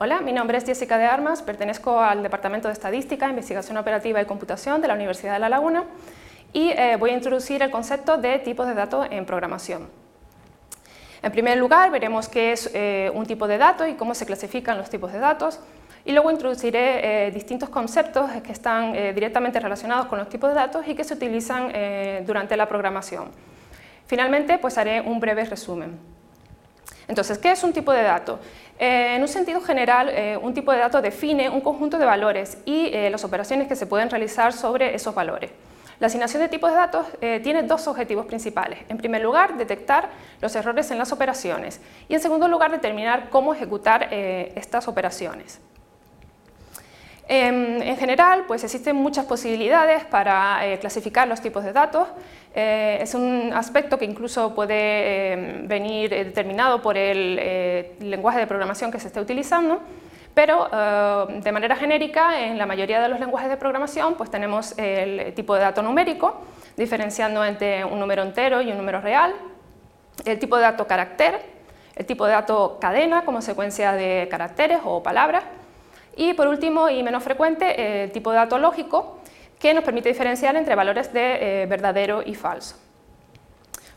Hola, mi nombre es Jessica de Armas, pertenezco al Departamento de Estadística, Investigación Operativa y Computación de la Universidad de La Laguna y eh, voy a introducir el concepto de tipos de datos en programación. En primer lugar, veremos qué es eh, un tipo de dato y cómo se clasifican los tipos de datos y luego introduciré eh, distintos conceptos que están directamente relacionados con los tipos de datos y que se utilizan durante la programación. Finalmente, pues haré un breve resumen. Entonces, ¿qué es un tipo de dato? Eh, en un sentido general, eh, un tipo de dato define un conjunto de valores y eh, las operaciones que se pueden realizar sobre esos valores. La asignación de tipos de datos tiene dos objetivos principales. En primer lugar, detectar los errores en las operaciones y en segundo lugar, determinar cómo ejecutar estas operaciones. Em, en general, pues existen muchas posibilidades para clasificar los tipos de datos. Eh, es un aspecto que incluso puede eh, venir eh, determinado por el lenguaje de programación que se esté utilizando, pero de manera genérica en la mayoría de los lenguajes de programación pues tenemos el tipo de dato numérico, diferenciando entre un número entero y un número real, el tipo de dato carácter, el tipo de dato cadena como secuencia de caracteres o palabras, y por último y menos frecuente el tipo de dato lógico, que nos permite diferenciar entre valores de eh, verdadero y falso.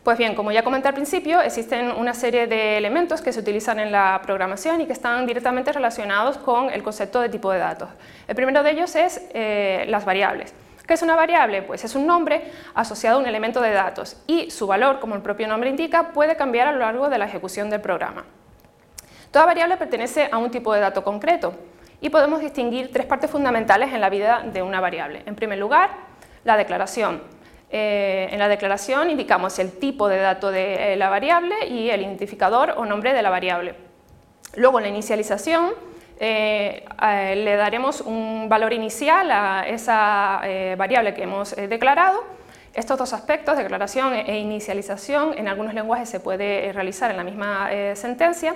Pues bien, como ya comenté al principio, existen una serie de elementos que se utilizan en la programación y que están directamente relacionados con el concepto de tipo de datos. El primero de ellos es eh, las variables. ¿Qué es una variable? Pues es un nombre asociado a un elemento de datos y su valor, como el propio nombre indica, puede cambiar a lo largo de la ejecución del programa. Toda variable pertenece a un tipo de dato concreto, y podemos distinguir tres partes fundamentales en la vida de una variable. En primer lugar, la declaración. Eh, en la declaración indicamos el tipo de dato de eh, la variable y el identificador o nombre de la variable. Luego, en la inicialización, eh, le daremos un valor inicial a esa variable que hemos declarado. Estos dos aspectos, declaración e inicialización, en algunos lenguajes se puede realizar en la misma sentencia.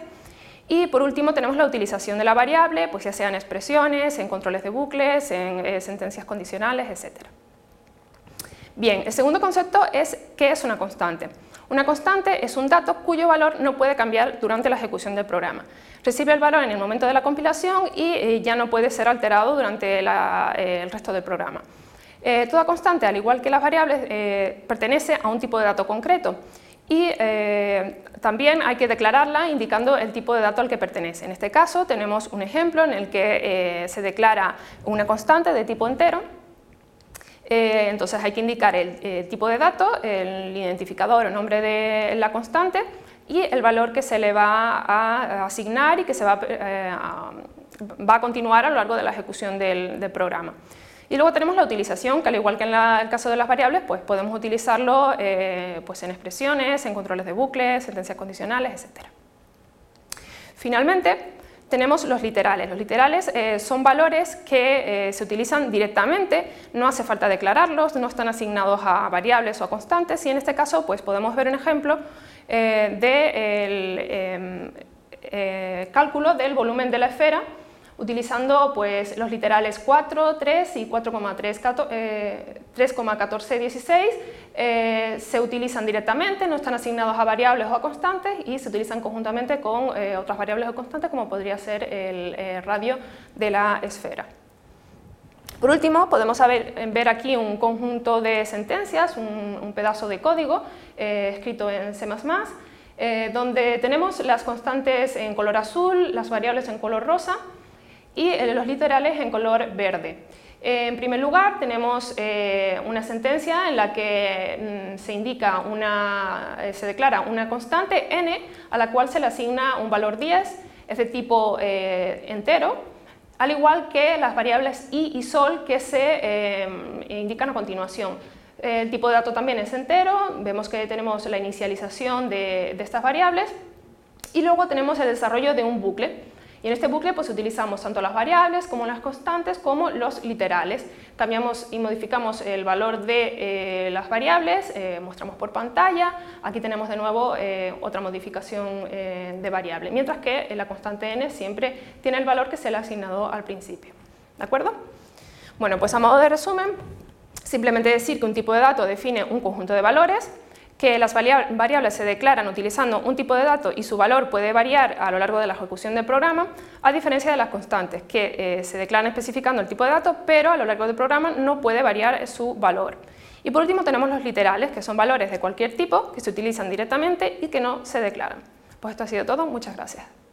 Y por último tenemos la utilización de la variable, pues ya sea en expresiones, en controles de bucles, en eh, sentencias condicionales, etc. Bien, el segundo concepto es ¿qué es una constante? Una constante es un dato cuyo valor no puede cambiar durante la ejecución del programa. Recibe el valor en el momento de la compilación y eh, ya no puede ser alterado durante eh, el resto del programa. toda constante, al igual que las variables, pertenece a un tipo de dato concreto y eh, también hay que declararla indicando el tipo de dato al que pertenece. En este caso tenemos un ejemplo en el que eh, se declara una constante de tipo entero, eh, entonces hay que indicar el, tipo de dato, el identificador o nombre de la constante y el valor que se le va a asignar y que se va, va a continuar a lo largo de la ejecución del programa. Y luego tenemos la utilización, que al igual que en el caso de las variables, pues podemos utilizarlo eh, pues en expresiones, en controles de bucles, sentencias condicionales, etc. Finalmente, tenemos los literales. Los literales eh, son valores que eh, se utilizan directamente, no hace falta declararlos, no están asignados a variables o a constantes y en este caso pues podemos ver un ejemplo del em, cálculo del volumen de la esfera utilizando pues, los literales 4, 3 y 3,1416. Eh, eh, se utilizan directamente, no están asignados a variables o a constantes y se utilizan conjuntamente con eh, otras variables o constantes como podría ser el radio de la esfera. Por último, podemos ver aquí un conjunto de sentencias, un, pedazo de código escrito en C++, donde tenemos las constantes en color azul, las variables en color rosa, y eh, los literales en color verde. Eh, en primer lugar, tenemos eh, una sentencia en la que mm, se indica una, se declara una constante n a la cual se le asigna un valor 10, es de tipo entero, al igual que las variables i y sol que se indican a continuación. El tipo de dato también es entero, vemos que tenemos la inicialización de, de estas variables y luego tenemos el desarrollo de un bucle. Y en este bucle pues utilizamos tanto las variables como las constantes como los literales. Cambiamos y modificamos el valor de eh, las variables, eh, mostramos por pantalla, aquí tenemos de nuevo eh, otra modificación de variable, mientras que la constante n siempre tiene el valor que se le ha asignado al principio. ¿De acuerdo? Bueno, pues a modo de resumen, simplemente decir que un tipo de dato define un conjunto de valores que las variables se declaran utilizando un tipo de dato y su valor puede variar a lo largo de la ejecución del programa, a diferencia de las constantes, que eh, se declaran especificando el tipo de dato, pero a lo largo del programa no puede variar su valor. Y por último tenemos los literales, que son valores de cualquier tipo que se utilizan directamente y que no se declaran. Pues esto ha sido todo, muchas gracias.